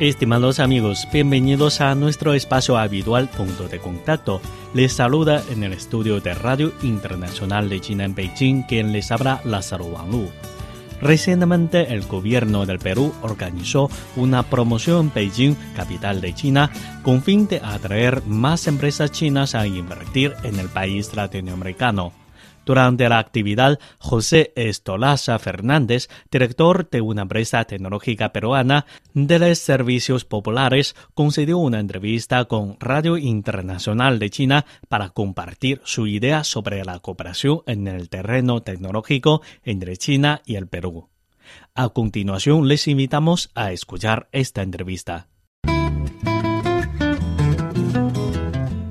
Estimados amigos, bienvenidos a nuestro espacio habitual Punto de Contacto. Les saluda en el estudio de Radio Internacional de China en Beijing quien les habla Lázaro Wanglu. Recientemente el gobierno del Perú organizó una promoción en Beijing, capital de China, con fin de atraer más empresas chinas a invertir en el país latinoamericano. Durante la actividad, José Estolaza Fernández, director de una empresa tecnológica peruana de los servicios populares, concedió una entrevista con Radio Internacional de China para compartir su idea sobre la cooperación en el terreno tecnológico entre China y el Perú. A continuación, les invitamos a escuchar esta entrevista.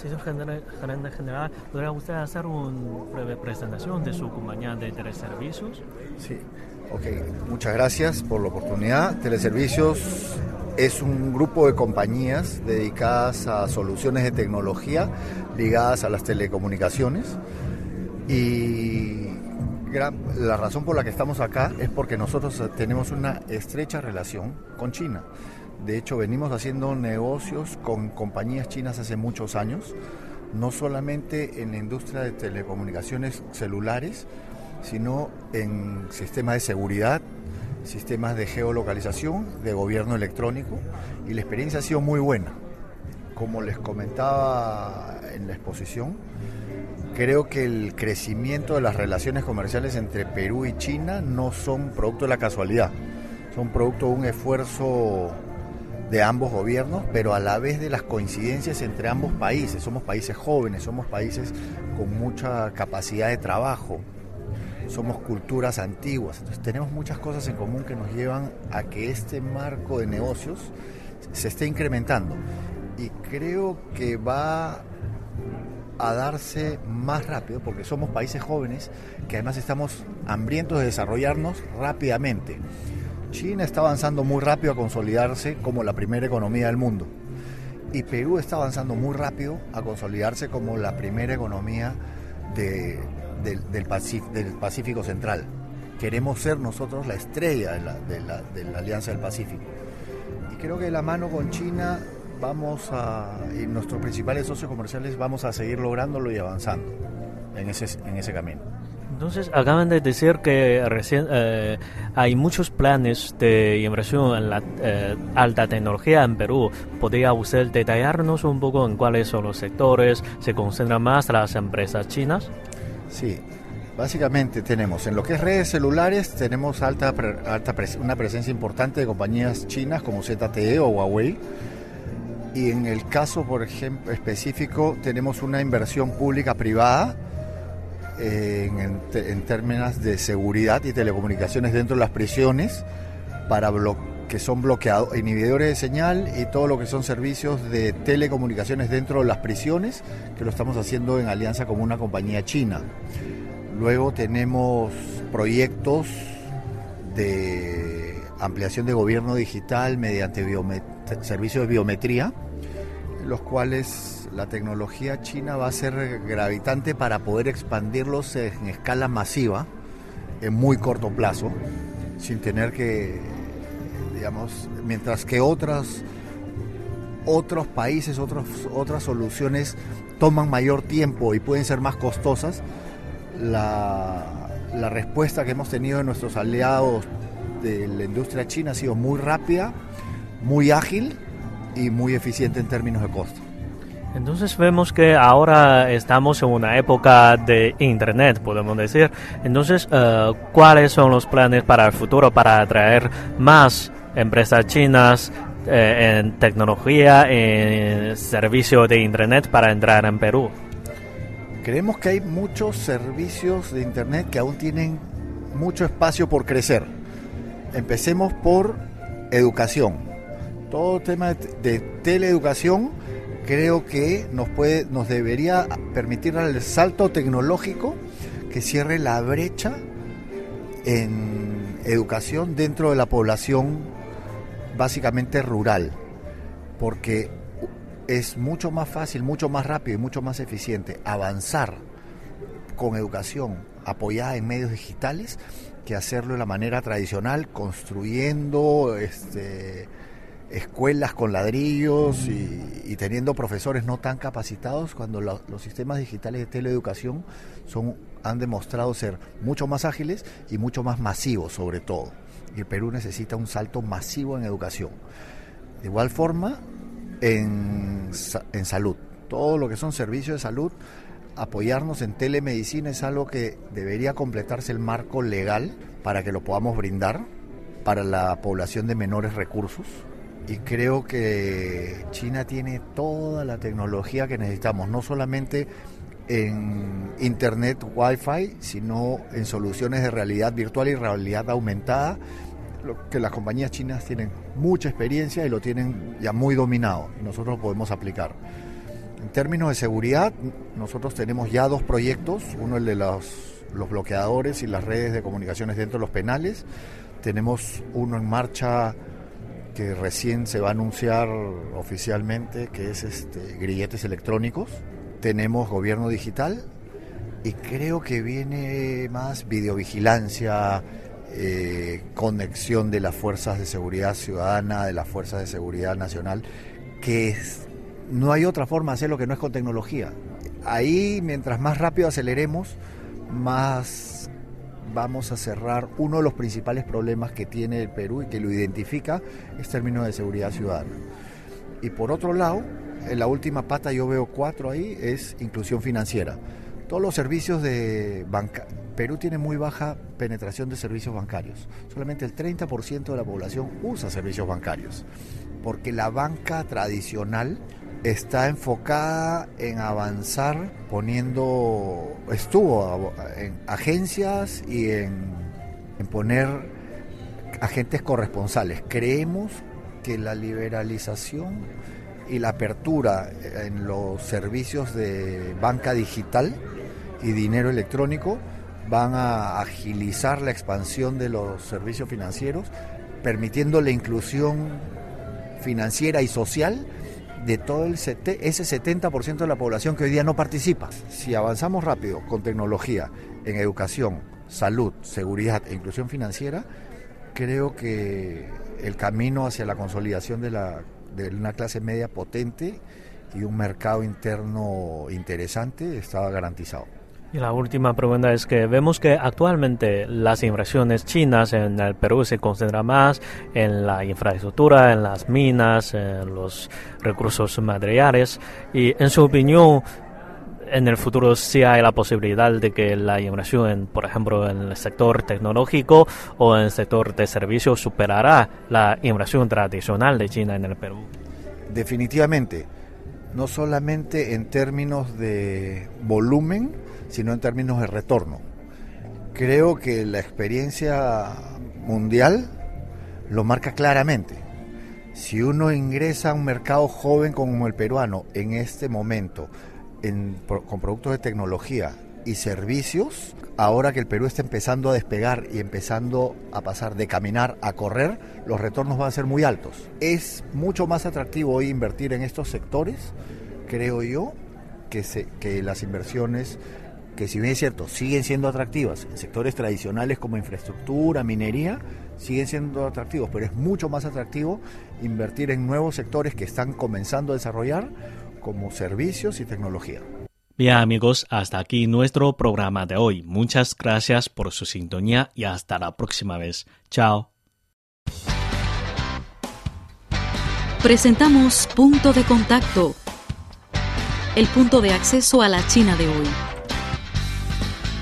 Señor gerente general, ¿podría usted hacer una breve presentación de su compañía de teleservicios? Sí, ok. Muchas gracias por la oportunidad. Teleservicios es un grupo de compañías dedicadas a soluciones de tecnología ligadas a las telecomunicaciones y la razón por la que estamos acá es porque nosotros tenemos una estrecha relación con China. De hecho, venimos haciendo negocios con compañías chinas hace muchos años, no solamente en la industria de telecomunicaciones celulares, sino en sistemas de seguridad, sistemas de geolocalización, de gobierno electrónico, y la experiencia ha sido muy buena. Como les comentaba en la exposición, creo que el crecimiento de las relaciones comerciales entre Perú y China no son producto de la casualidad, son producto de un esfuerzo de ambos gobiernos, pero a la vez de las coincidencias entre ambos países. Somos países jóvenes, somos países con mucha capacidad de trabajo, somos culturas antiguas, entonces tenemos muchas cosas en común que nos llevan a que este marco de negocios se esté incrementando. Y creo que va a darse más rápido porque somos países jóvenes que además estamos hambrientos de desarrollarnos rápidamente. China está avanzando muy rápido a consolidarse como la primera economía del mundo. Y Perú está avanzando muy rápido a consolidarse como la primera economía del, Pacífico, Central. Queremos ser nosotros la estrella de la, Alianza del Pacífico. Y creo que de la mano con China vamos a, y nuestros principales socios comerciales vamos a seguir lográndolo y avanzando en ese camino. Entonces, acaban de decir que recién eh, hay muchos planes de inversión en la eh, alta tecnología en Perú. ¿Podría usted detallarnos un poco en cuáles son los sectores? ¿Se concentran más las empresas chinas? Sí, básicamente tenemos en lo que es redes celulares, tenemos alta, alta una presencia importante de compañías chinas como ZTE o Huawei. Y en el caso, por ejemplo, específico, tenemos una inversión pública privada en, términos de seguridad y telecomunicaciones dentro de las prisiones para que son bloqueados, inhibidores de señal y todo lo que son servicios de telecomunicaciones dentro de las prisiones, que lo estamos haciendo en alianza con una compañía china. Luego tenemos proyectos de ampliación de gobierno digital mediante servicios de biometría, los cuales la tecnología china va a ser gravitante para poder expandirlos en escala masiva en muy corto plazo, sin tener que, digamos, mientras que otras, otros países, otras soluciones toman mayor tiempo y pueden ser más costosas, la, la respuesta que hemos tenido de nuestros aliados de la industria china ha sido muy rápida, muy ágil y muy eficiente en términos de costo. Entonces vemos que ahora estamos en una época de Internet, podemos decir. Entonces, eh, ¿cuáles son los planes para el futuro para atraer más empresas chinas eh, en tecnología, en servicio de Internet para entrar en Perú? Creemos que hay muchos servicios de Internet que aún tienen mucho espacio por crecer. Empecemos por educación. Todo tema de teleeducación creo que nos puede, nos debería permitir el salto tecnológico que cierre la brecha en educación dentro de la población básicamente rural, porque es mucho más fácil, mucho más rápido y mucho más eficiente avanzar con educación apoyada en medios digitales que hacerlo de la manera tradicional, construyendo este, escuelas con ladrillos y, teniendo profesores no tan capacitados cuando los sistemas digitales de teleeducación son, han demostrado ser mucho más ágiles y mucho más masivos sobre todo. Y el Perú necesita un salto masivo en educación. De igual forma, en, en salud. Todo lo que son servicios de salud, apoyarnos en telemedicina es algo que debería completarse el marco legal para que lo podamos brindar para la población de menores recursos y creo que China tiene toda la tecnología que necesitamos, no solamente en Internet Wi-Fi, sino en soluciones de realidad virtual y realidad aumentada, que las compañías chinas tienen mucha experiencia y lo tienen ya muy dominado nosotros lo podemos aplicar. En términos de seguridad, nosotros tenemos ya dos proyectos, uno el de los bloqueadores y las redes de comunicaciones dentro de los penales, tenemos uno en marcha que recién se va a anunciar oficialmente, que es este, grilletes electrónicos. Tenemos gobierno digital y creo que viene más videovigilancia, eh, conexión de las fuerzas de seguridad ciudadana, de las fuerzas de seguridad nacional, que no hay otra forma de hacerlo que no es con tecnología. Ahí, mientras más rápido aceleremos, más vamos a cerrar uno de los principales problemas que tiene el Perú y que lo identifica es términos de seguridad ciudadana. Y por otro lado, en la última pata yo veo cuatro ahí, es inclusión financiera. Todos los servicios de banca, Perú tiene muy baja penetración de servicios bancarios. Solamente el 30% de la población usa servicios bancarios, porque la banca tradicional está enfocada en avanzar poniendo, estuvo en agencias y en, poner agentes corresponsales. Creemos que la liberalización y la apertura en los servicios de banca digital y dinero electrónico van a agilizar la expansión de los servicios financieros, permitiendo la inclusión financiera y social de todo el ese 70% de la población que hoy día no participa. Si avanzamos rápido con tecnología en educación, salud, seguridad e inclusión financiera, creo que el camino hacia la consolidación de, la, de una clase media potente y un mercado interno interesante estaba garantizado. Y la última pregunta es que vemos que actualmente las inversiones chinas en el Perú se concentran más en la infraestructura, en las minas, en los recursos materiales. Y en su opinión, en el futuro sí hay la posibilidad de que la inversión, por ejemplo, en el sector tecnológico o en el sector de servicios superará la inversión tradicional de China en el Perú. Definitivamente, no solamente en términos de volumen, sino en términos de retorno. Creo que la experiencia mundial lo marca claramente. Si uno ingresa a un mercado joven como el peruano en este momento, con productos de tecnología y servicios, ahora que el Perú está empezando a despegar y empezando a pasar de caminar a correr, los retornos van a ser muy altos. Es mucho más atractivo hoy invertir en estos sectores, creo yo, que, que las inversiones que si bien es cierto, siguen siendo atractivas en sectores tradicionales como infraestructura, minería, siguen siendo atractivos, pero es mucho más atractivo invertir en nuevos sectores que están comenzando a desarrollar como servicios y tecnología. Bien amigos, hasta aquí nuestro programa de hoy. Muchas gracias por su sintonía y hasta la próxima vez. Chao. Presentamos Punto de Contacto, el punto de acceso a la China de hoy.